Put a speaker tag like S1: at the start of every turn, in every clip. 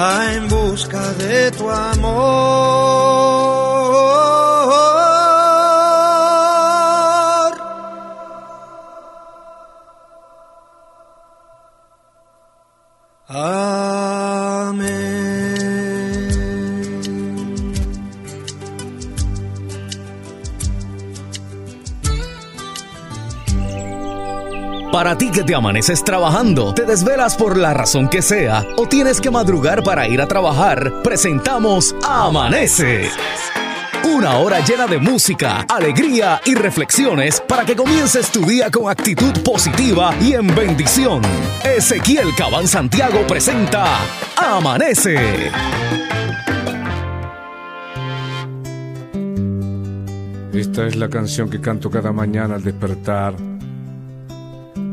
S1: va en busca de tu amor.
S2: Para ti que te amaneces trabajando, te desvelas por la razón que sea o tienes que madrugar para ir a trabajar, presentamos Amanece. Una hora llena de música, alegría y reflexiones para que comiences tu día con actitud positiva y en bendición. Ezequiel Cabán Santiago presenta Amanece.
S3: Esta es la canción que canto cada mañana al despertar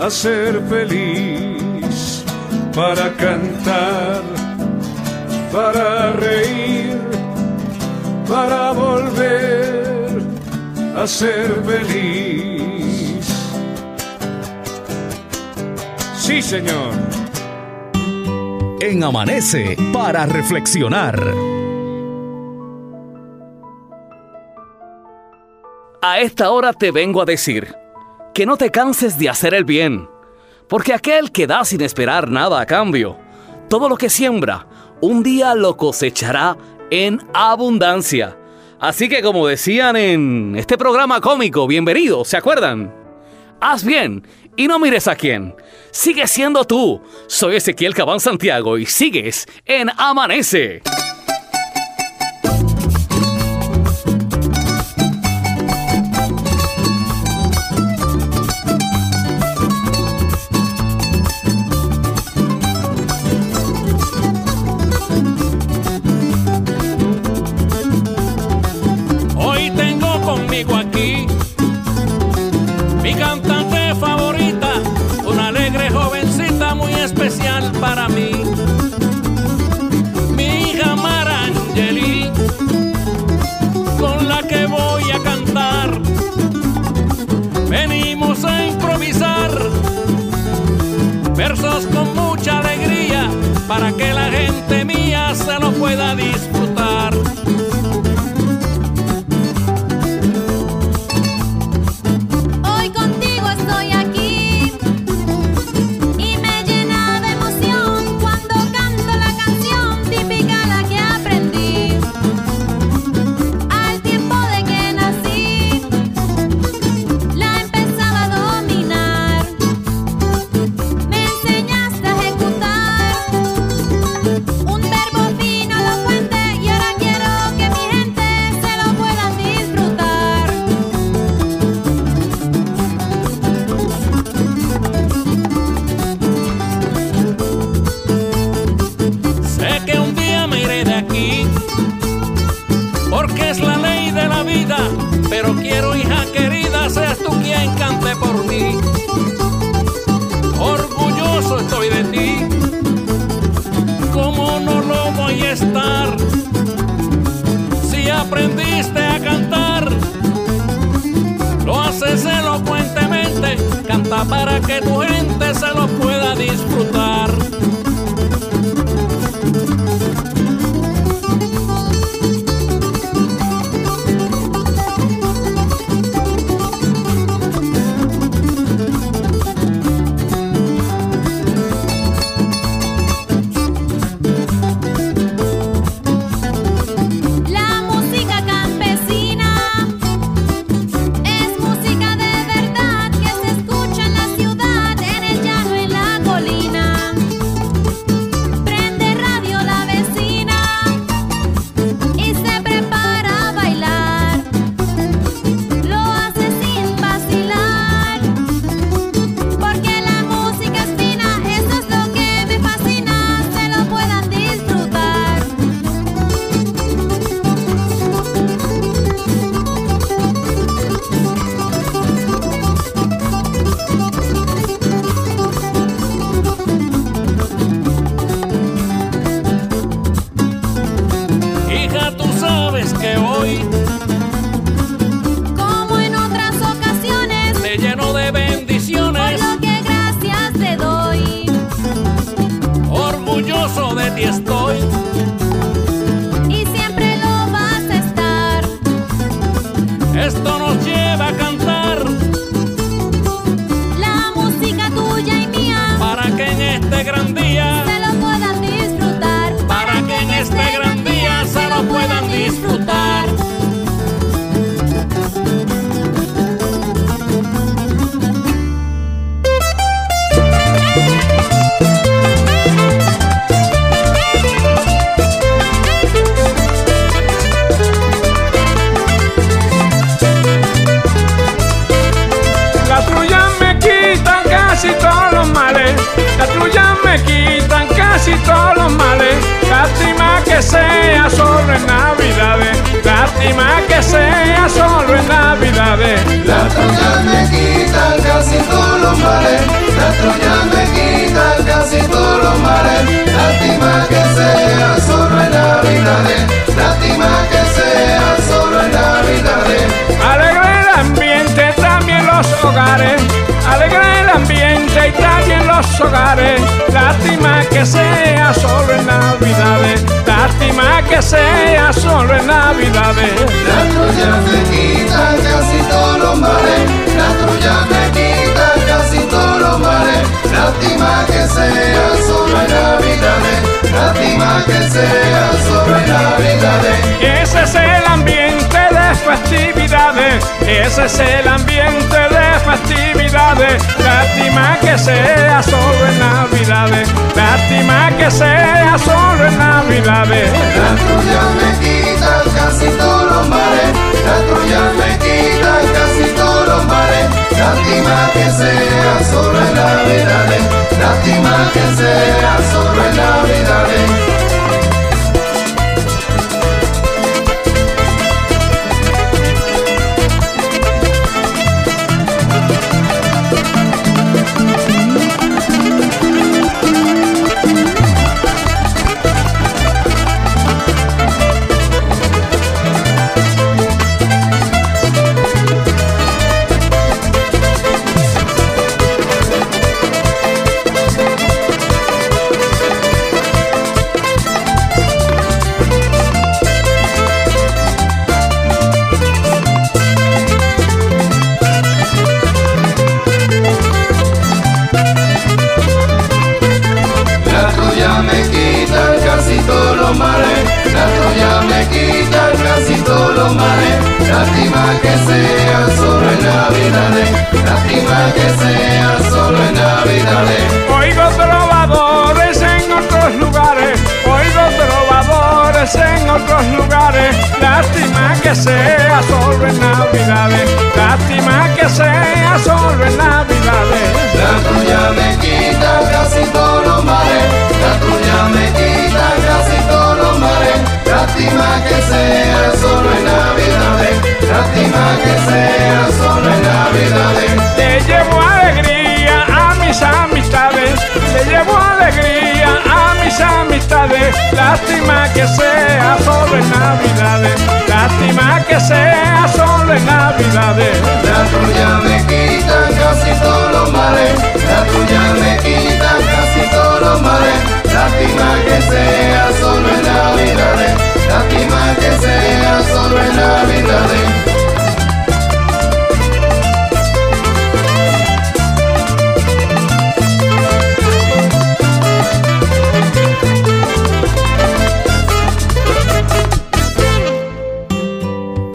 S3: a ser feliz, para cantar, para reír, para volver a ser feliz. Sí, Señor
S2: en Amanece para reflexionar. A esta hora te vengo a decir que no te canses de hacer el bien, porque aquel que da sin esperar nada a cambio,
S4: todo lo que siembra, un día lo cosechará en abundancia. Así que como decían en este programa cómico, bienvenidos, ¿se acuerdan? Haz bien y no mires a quién. Sigue siendo tú. Soy Ezequiel Cabán Santiago y sigues en Amanece.
S5: Pueda disfrutar. Navidades. Lástima que sea solo en Navidades.
S6: La trullas te quita casi todos los males. La trullas te quita casi todos los males. Lástima que sea solo en Navidades. Lástima que sea solo en Navidades.
S7: Ese es el ambiente festividades, ese es el ambiente de festividades. Lástima que sea solo en Navidades, lástima que sea solo en Navidades.
S6: La Troya me quita casi todos los mares, la Troya me quita casi todos los mares. Lástima que sea solo en Navidades, lástima que sea solo en Navidades. Lástima que sea solo en Navidades, lástima que sea solo en Navidades.
S7: Oigo trovadores en otros lugares, oigo trovadores en otros lugares. Lástima que sea solo en Navidades, lástima que sea solo en Navidades.
S6: La Troya me quita casi todos los mares, la Troya me quita casi. Lástima que sea solo en Navidades, lástima que sea solo en Navidades.
S7: Le llevo alegría a mis amistades, le llevo alegría a mis amistades. Lástima que sea solo en Navidades, lástima que sea solo en Navidades.
S6: La Troya me quita casi todos los mares, la Troya me quita casi todos los mares. Lástima que sea solo en Navidades, lástima que sea solo en Navidades.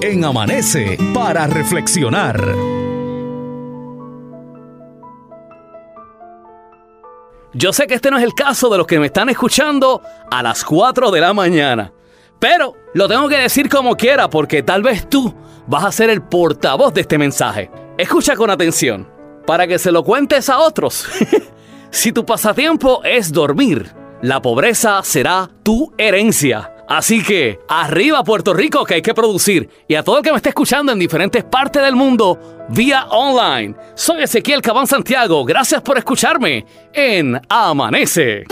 S2: En Amanece para reflexionar.
S8: Yo sé que este no es el caso de los que me están escuchando a las 4 de la mañana. Pero lo tengo que decir como quiera porque tal vez tú vas a ser el portavoz de este mensaje. Escucha con atención para que se lo cuentes a otros. si tu pasatiempo es dormir, la pobreza será tu herencia. Así que, arriba Puerto Rico que hay que producir. Y a todo el que me esté escuchando en diferentes partes del mundo, vía online. Soy Ezequiel Cabán Santiago. Gracias por escucharme en Amanece.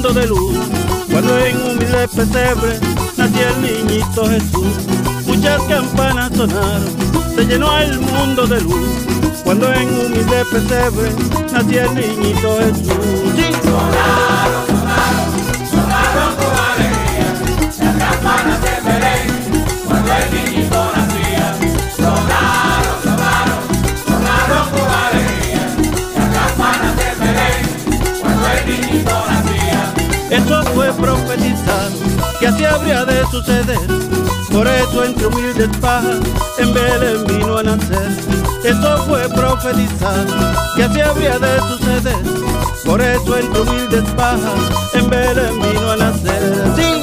S9: Mundo de luz. Cuando en humilde pesebre nació el niñito Jesús. Muchas campanas sonaron, se llenó el mundo de luz. Cuando en humilde pesebre nació el niñito Jesús. Sí. Eso que así habría de suceder. Por eso entre humildes pajas en Belén vino a nacer. Eso fue profetizado que así habría de suceder. Por eso entre humildes pajas en Belén vino a nacer.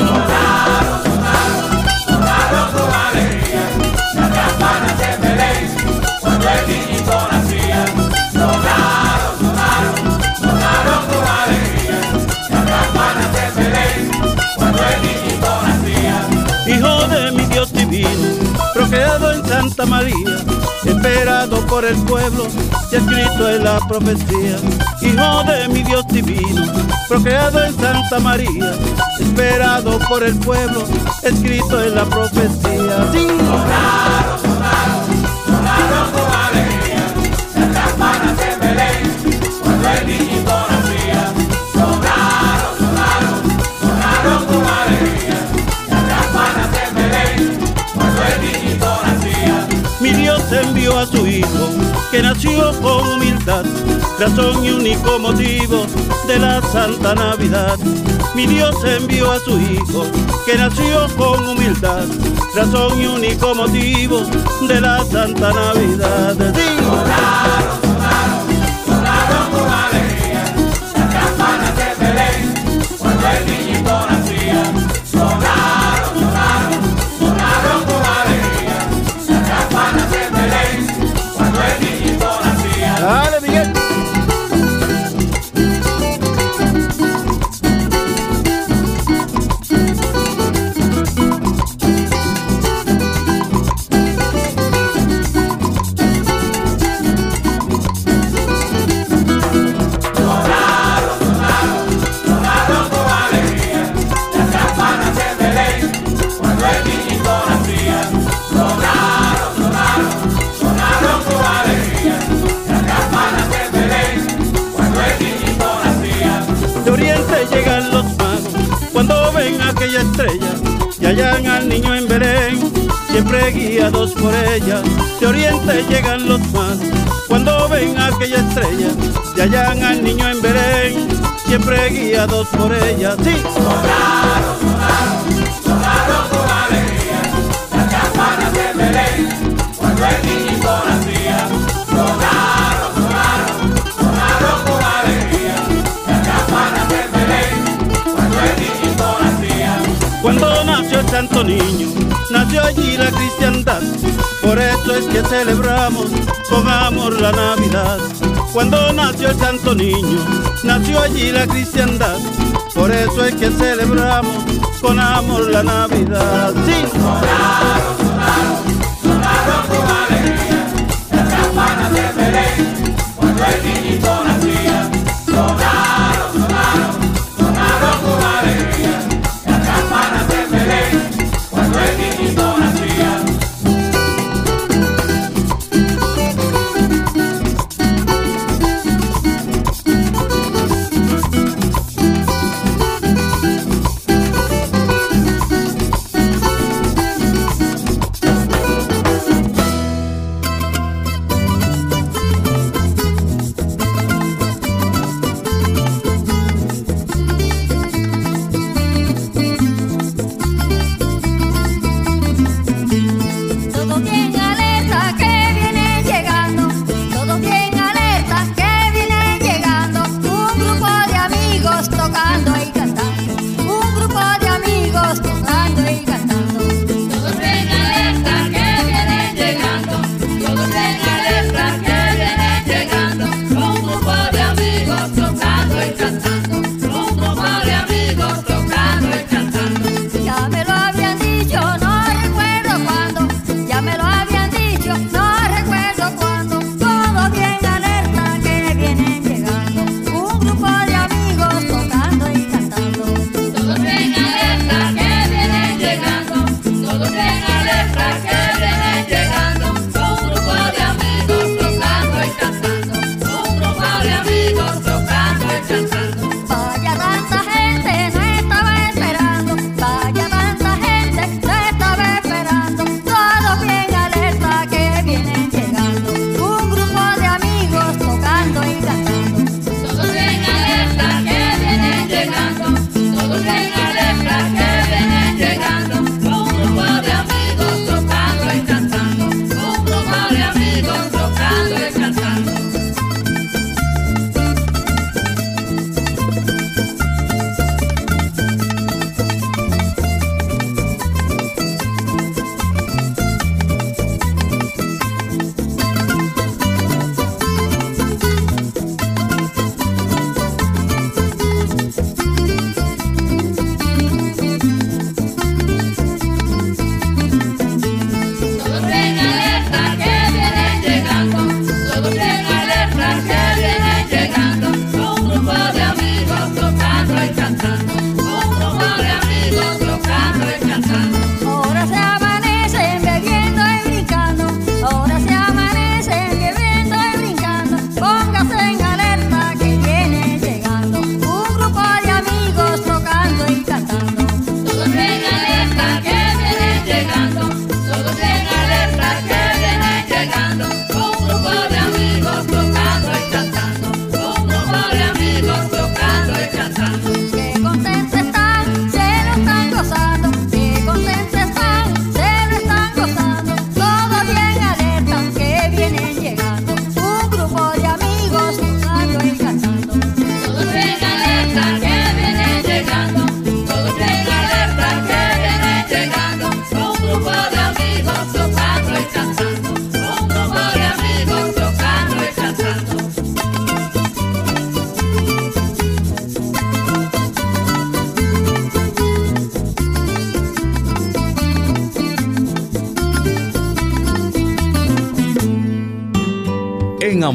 S9: Santa María, esperado por el pueblo y escrito en la profecía. Hijo de mi Dios divino, procreado en Santa María, esperado por el pueblo, escrito en la profecía. Sí.
S6: Sonaron, sonaron, sonaron con alegría, campanas de Belén, cuando el niñito
S9: su Hijo, que nació con humildad, razón y único motivo de la Santa Navidad. Mi Dios envió a su Hijo, que nació con humildad, razón y único motivo de la Santa Navidad. Digo, guiados por ella. De oriente llegan los magos cuando ven aquella estrella y hallan al niño en Belén, siempre guiados por ella. Sí,
S6: Sonaron, sonaron, sonaron con alegría, las campanas de Belén, cuando el niñito nacía. Sonaron, sonaron, sonaron con alegría, las campanas de Belén, cuando el niñito nacía.
S9: cuando nació el niño, nació allí la cristiandad. Por eso es que celebramos con amor la Navidad. Cuando nació el santo niño, nació allí la cristiandad. Por eso es que celebramos con amor la Navidad. Sí.
S6: Con alegría, las campanas de cuando el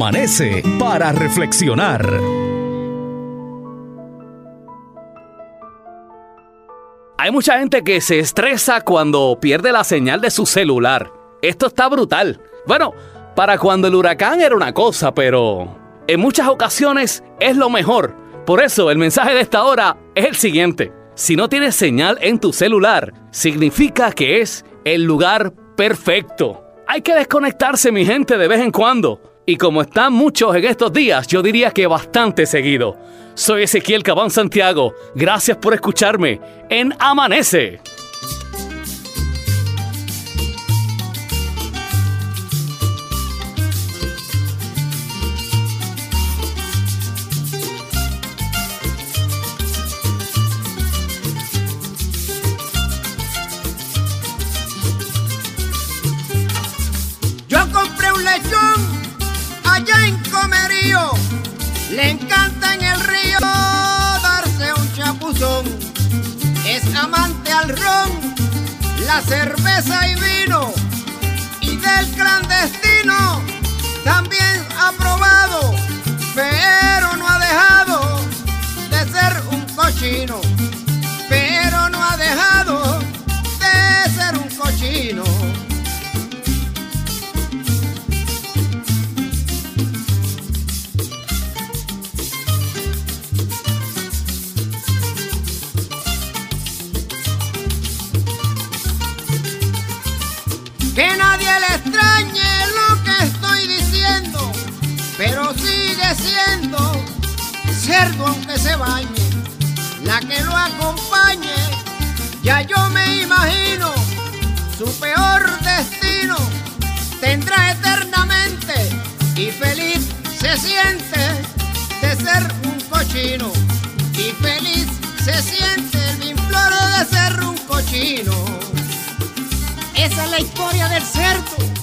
S2: Amanece para reflexionar.
S8: Hay mucha gente que se estresa cuando pierde la señal de su celular. Esto está brutal. Bueno, para cuando el huracán era una cosa, pero en muchas ocasiones es lo mejor. Por eso el mensaje de esta hora es el siguiente. Si no tienes señal en tu celular, significa que es el lugar perfecto. Hay que desconectarse, mi gente, de vez en cuando. Y como están muchos en estos días, yo diría que bastante seguido. Soy Ezequiel Cabán Santiago. Gracias por escucharme en Amanece.
S10: Yo compré un lechón Le encanta en el río darse un chapuzón. Es amante al ron, la cerveza y vino. Y del clandestino también ha probado, pero no ha dejado de ser un cochino. La que lo acompañe, ya yo me imagino su peor destino, tendrá eternamente y feliz se siente de ser un cochino, y feliz se siente el infloro de ser un cochino. Esa es la historia del cerdo.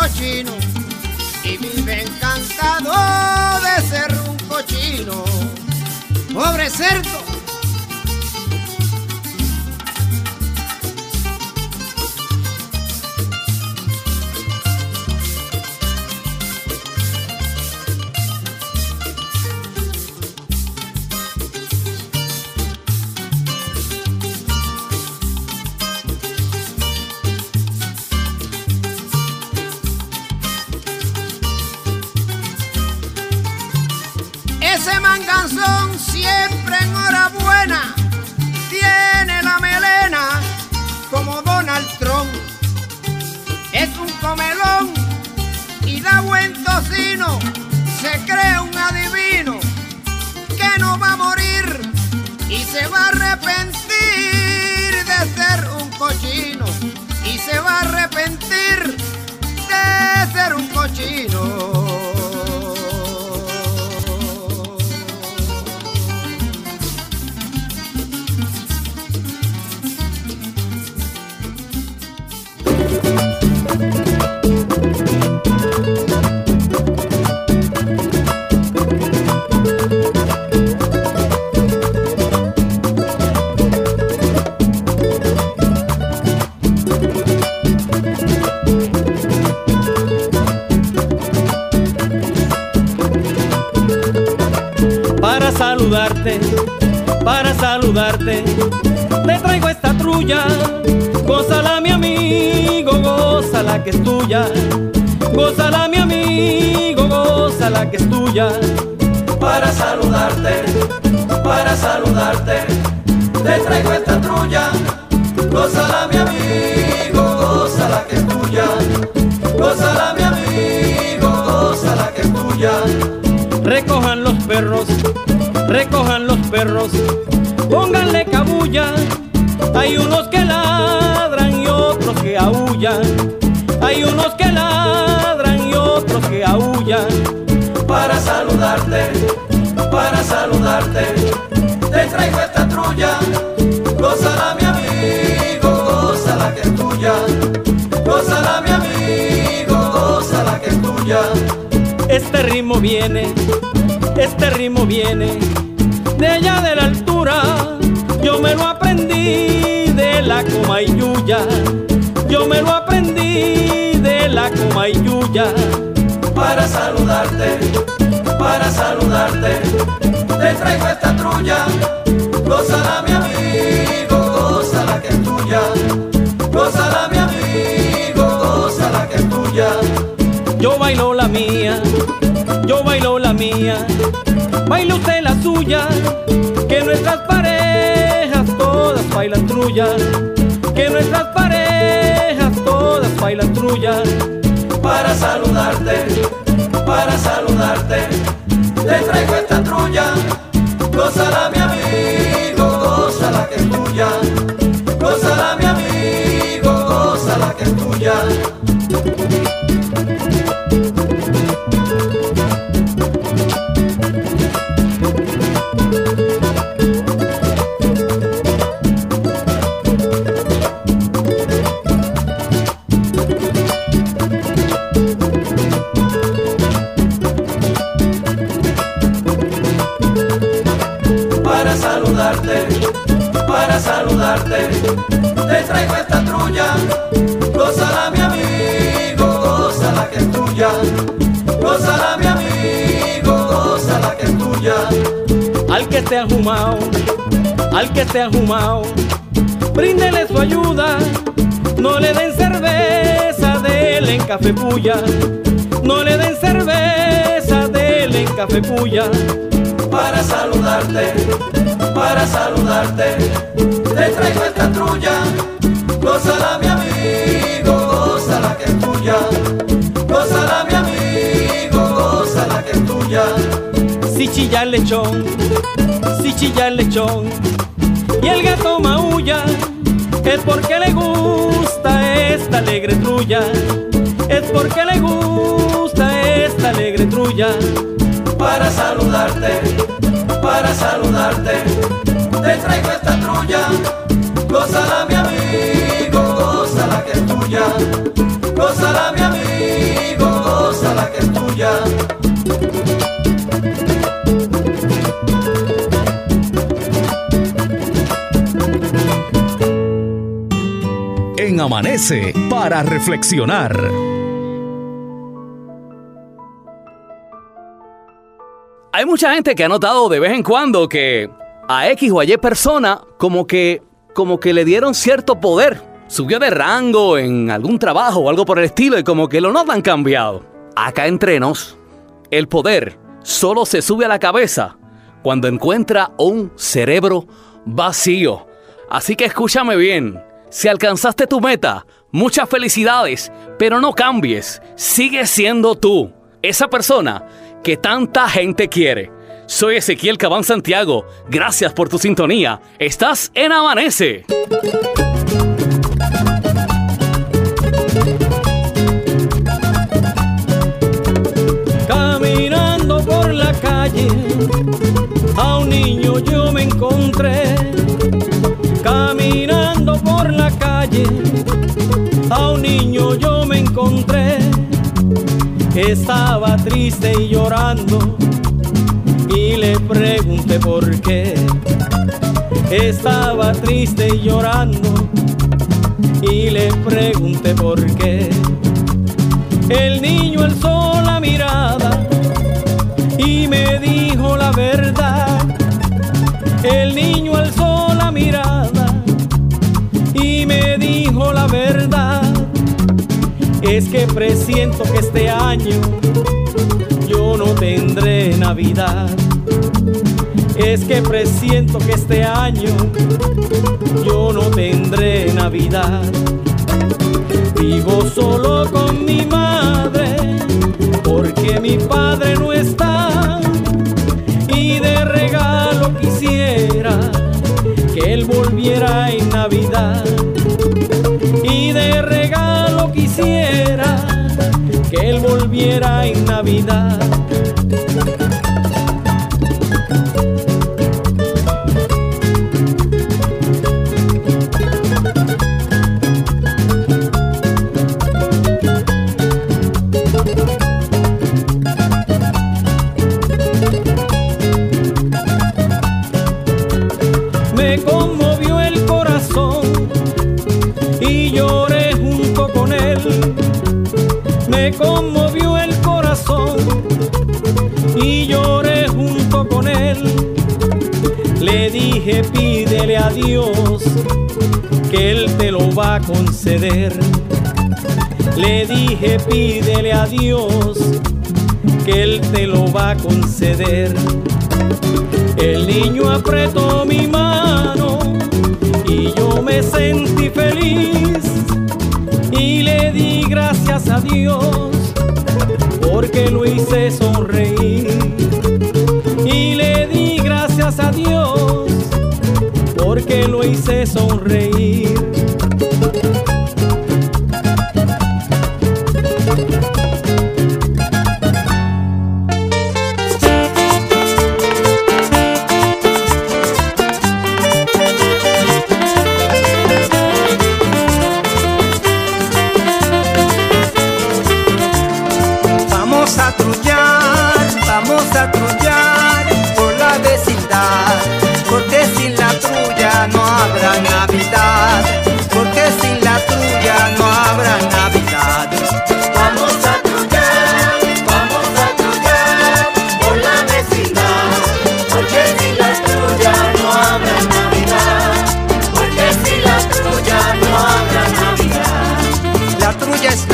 S10: Cochino. Y vive encantado de ser un cochino. Pobre cerdo. Se cree un adivino que no va a morir y se va a arrepentir de ser un cochino. Y se va a arrepentir de ser un cochino.
S11: para saludarte, para saludarte. Te traigo esta trulla, gózala mi amigo, gózala que es tuya. Gózala mi amigo, gózala que es tuya.
S12: Recojan los perros,
S13: recojan los perros, pónganle cabulla. Hay unos que ladran y otros que aullan. Hay unos que ladran y otros que aullan.
S11: Saludarte, para saludarte, te traigo esta trulla. Gózala mi amigo, gózala que es tuya. Gózala mi amigo, gózala que es tuya.
S13: Este ritmo viene, este ritmo viene de allá de la altura. Yo me lo aprendí de la Comayuya. Yo me lo aprendí de la Comayuya.
S11: Para saludarte, para saludarte, te traigo esta trulla. Gózala mi amigo, gózala que es tuya. Gózala mi amigo, gózala que es tuya.
S13: Yo bailo la mía, yo bailo la mía, baila usted la suya, que nuestras parejas todas bailan trulla, que nuestras parejas todas bailan trulla.
S11: Para saludarte, para saludarte, te traigo esta trulla. Mi amigo, gózala que es tuya. Gózala mi amigo, gózala que es tuya. Que
S13: esté ajumao, al que esté ajumao, bríndele su ayuda, no le den cerveza, dele en café puya, no le den cerveza, dele en café puya.
S11: Para saludarte, para saludarte, te traigo esta trulla. Gózala mi amigo, gózala que es tuya.
S13: Si chilla el lechón, si chilla el lechón, y el gato maulla, es porque le gusta esta alegre trulla, es porque le gusta esta alegre trulla.
S11: Para saludarte, para saludarte, te traigo esta trulla. Gózala mi amigo, gózala que es tuya. Gózala mi amigo, gózala que es tuya.
S2: Amanece para reflexionar.
S8: Hay mucha gente que ha notado de vez en cuando que a X o a Y persona como que como que le dieron cierto poder. Subió de rango en algún trabajo o algo por el estilo y como que lo notan cambiado. Acá entre nos, el poder solo se sube a la cabeza cuando encuentra un cerebro vacío. Así que escúchame bien. Si alcanzaste tu meta, muchas felicidades, pero no cambies. Sigue siendo tú, esa persona que tanta gente quiere. Soy Ezequiel Cabán Santiago. Gracias por tu sintonía. Estás en Amanece.
S13: Caminando por la calle, a un niño yo me encontré. Caminando por la calle, a un niño yo me encontré. Estaba triste y llorando y le pregunté por qué. Estaba triste y llorando y le pregunté por qué. El niño alzó la mirada y me dijo la verdad. El niño alzó la mirada dijo la verdad. Es que presiento que este año yo no tendré Navidad. Es que presiento que este año yo no tendré Navidad. Vivo solo con mi madre porque mi padre no está. Y de regalo quisiera que él volviera en Navidad. Que él volviera en Navidad. Conceder. Le dije pídele a Dios que él te lo va a conceder. El niño apretó mi mano y yo me sentí feliz y le di gracias a Dios porque lo hice sonreír. Y le di gracias a Dios porque lo hice sonreír.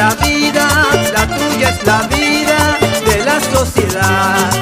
S14: la vida, la tuya es la vida de la
S2: sociedad.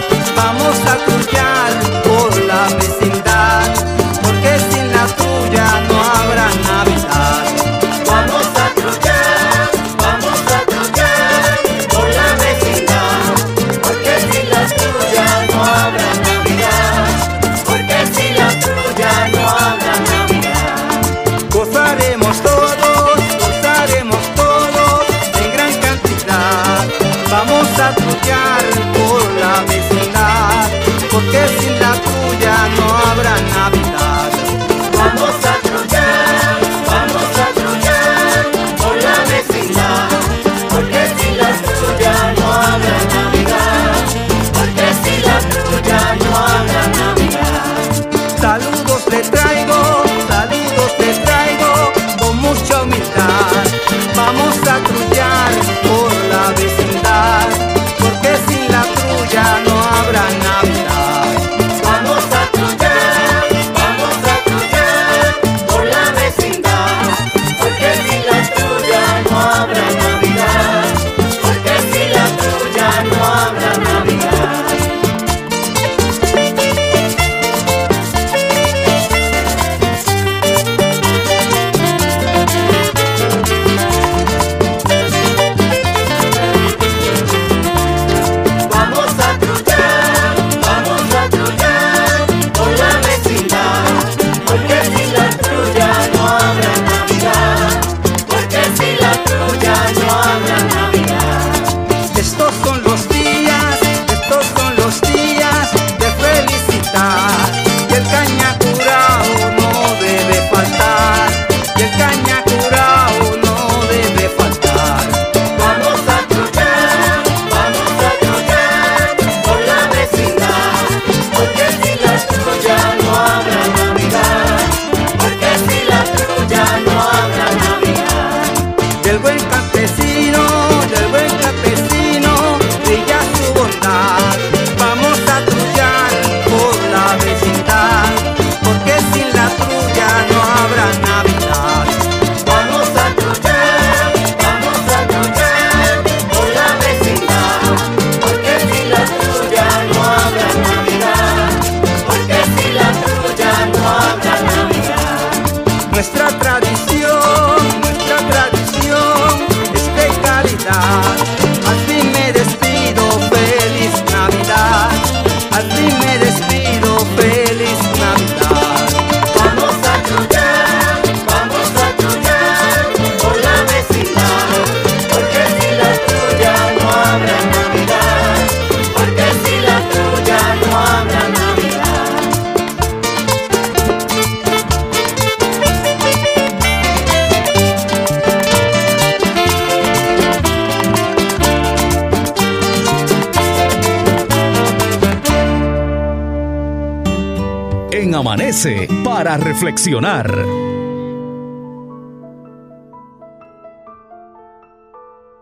S2: para reflexionar.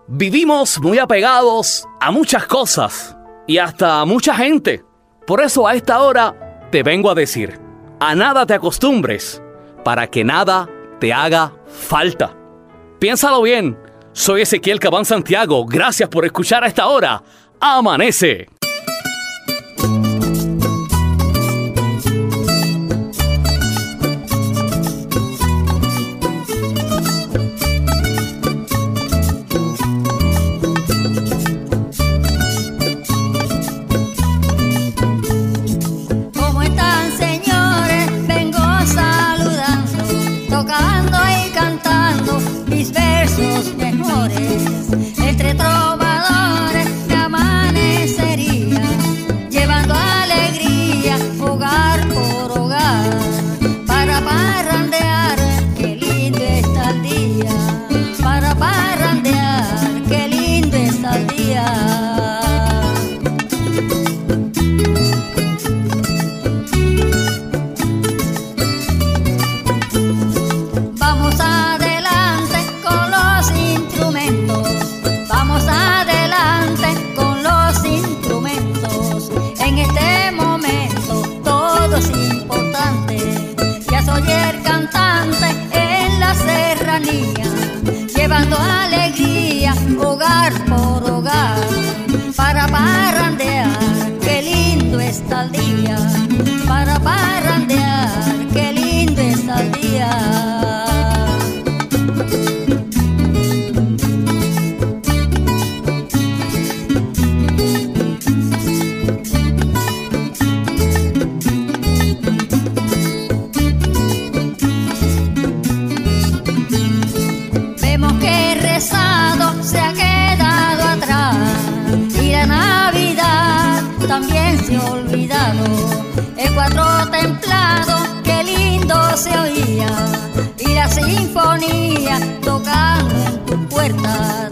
S15: Vivimos muy apegados a muchas cosas y hasta a mucha gente. Por eso a esta hora te vengo a decir, a nada te acostumbres para que nada te haga falta. Piénsalo bien, soy Ezequiel Cabán Santiago, gracias por escuchar a esta hora. Amanece.
S9: y la sinfonía tocando en tu puerta.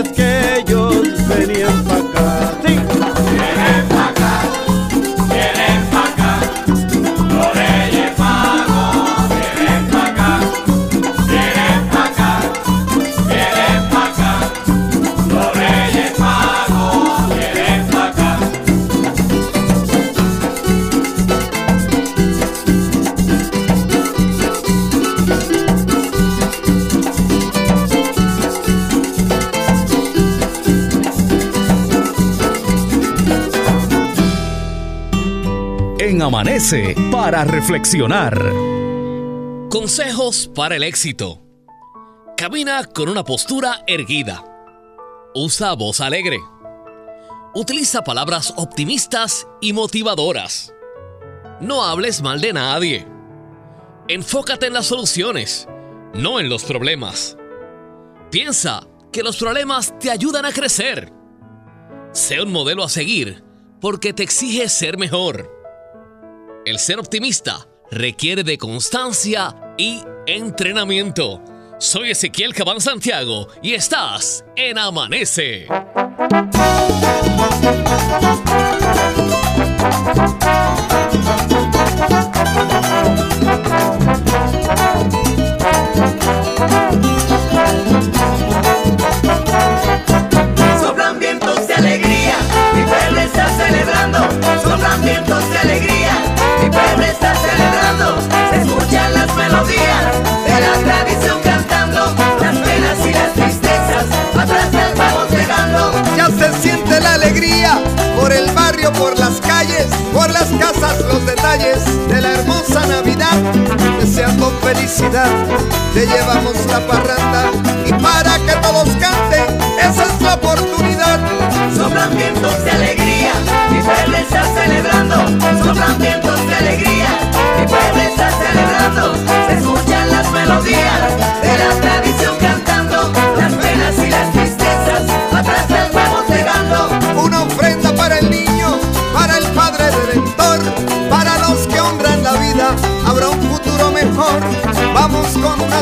S9: Es que
S2: Para reflexionar.
S8: Consejos para el éxito. Camina con una postura erguida. Usa voz alegre. Utiliza palabras optimistas y motivadoras. No hables mal de nadie. Enfócate en las soluciones, no en los problemas. Piensa que los problemas te ayudan a crecer. Sé un modelo a seguir porque te exige ser mejor. El ser optimista requiere de constancia y entrenamiento. Soy Ezequiel Cabán Santiago y estás en Amanece.
S11: Soplan vientos de alegría, mi pueblo está celebrando. Soplan vientos de alegría, pueblo está celebrando. Se escuchan las melodías de la tradición cantando, las penas y las tristezas atrás las vamos dejando.
S16: Ya se siente la alegría por el barrio, por las calles, por las casas, los detalles de la hermosa Navidad. Deseando felicidad, te llevamos la parranda y para que todos canten, esa es la oportunidad.
S11: Soplan vientos de alegría, mi pueblo está celebrando. Soplan vientos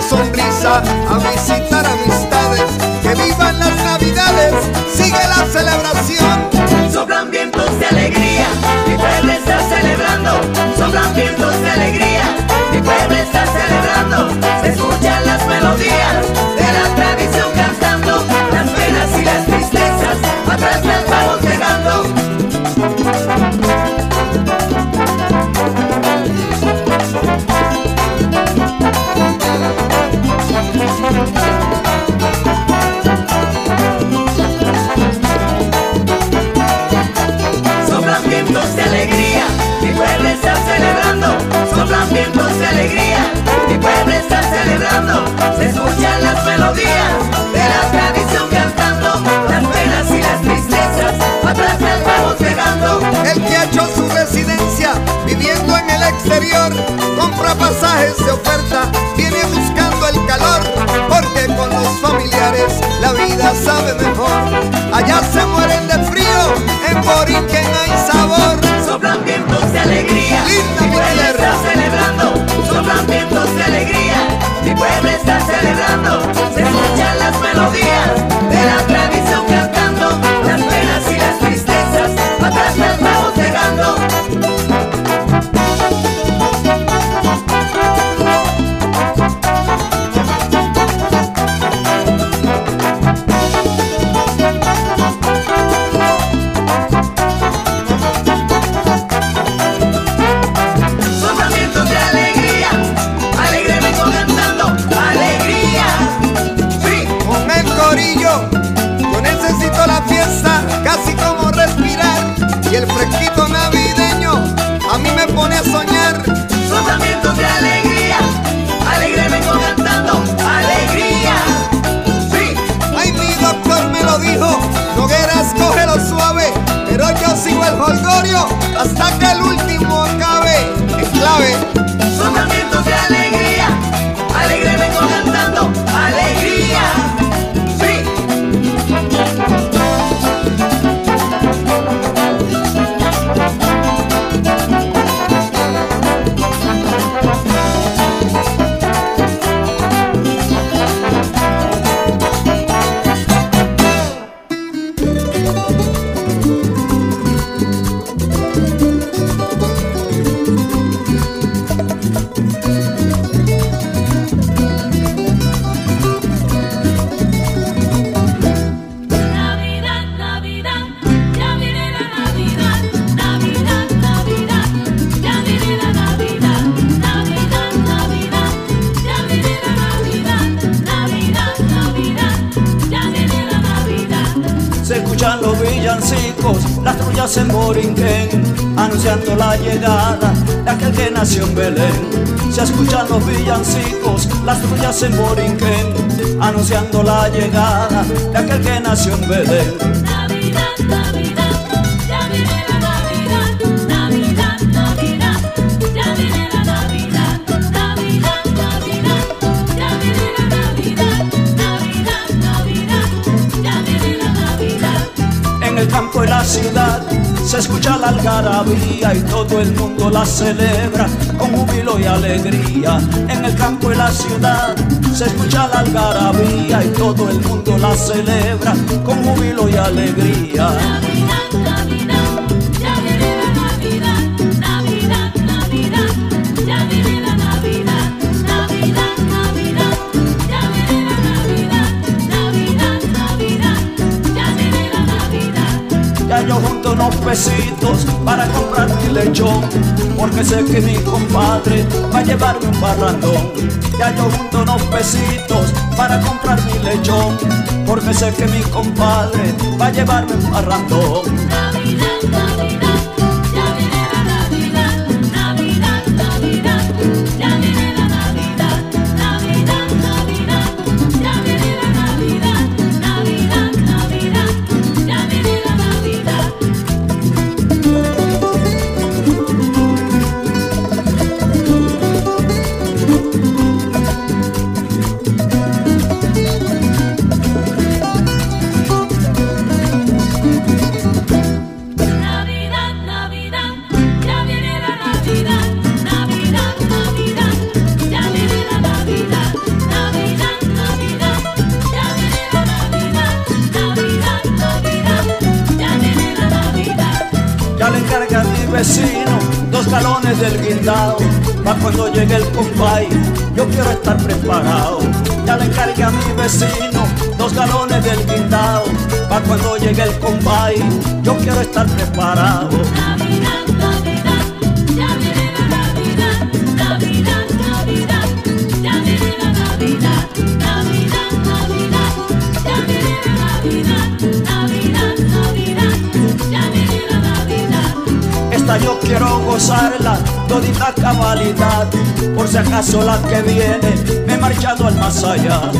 S16: sonrisa a visitar amistades, que vivan las navidades, sigue la celebración.
S11: Soplan vientos de alegría, mi pueblo está celebrando. Soplan vientos de alegría, mi pueblo está celebrando. Se escuchan las melodías se escuchan las melodías de la tradición cantando, las penas y las tristezas, atrás las vamos dejando.
S16: El que ha hecho su residencia viviendo en el exterior, compra pasajes de oferta, viene buscando el calor, porque con los familiares la vida sabe mejor. Allá se mueren de frío, en Borinquen hay sabor.
S11: Soplan vientos de alegría,
S16: Linda
S11: mi pueblo está celebrando, soplan vientos de alegría, mi pueblo está celebrando. Se escuchan
S17: los villancicos, las trullas en Borinquen, anunciando la llegada de aquel que nació en Belén. Se escuchan los villancicos, las trullas en Borinquen, anunciando la llegada de aquel que nació en Belén.
S18: La
S17: ciudad se escucha la algarabía y todo el mundo la celebra con júbilo y alegría. En el campo y la ciudad se escucha la algarabía y todo el mundo la celebra con júbilo y alegría. Pesitos para comprar mi lechón, porque sé que mi compadre va a llevarme un barrandón. Ya yo junto unos pesitos para comprar mi lechón, porque sé que mi compadre va a llevarme un barrandón. Del guindao, para cuando llegue el compay, yo quiero estar preparado. Ya le encarga a mi vecino dos galones del guindao, para cuando llegue el compay, yo quiero estar preparado. Yo quiero gozarla, todita cabalidad, por si acaso la que viene me he marchado al más allá.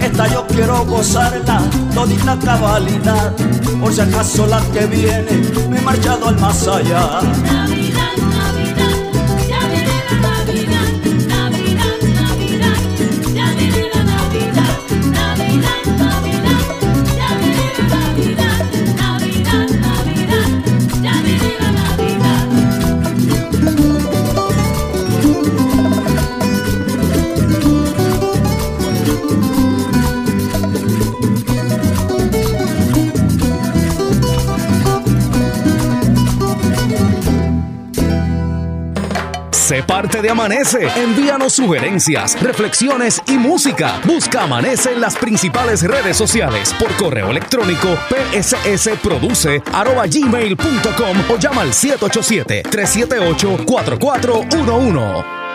S17: Esta yo quiero gozarla, todita cabalidad, por si acaso la que viene me he marchado al más allá.
S2: Parte de Amanece. Envíanos sugerencias, reflexiones y música. Busca Amanece en las principales redes sociales por correo electrónico pssproduce.gmail.com o llama al 787-378-4411.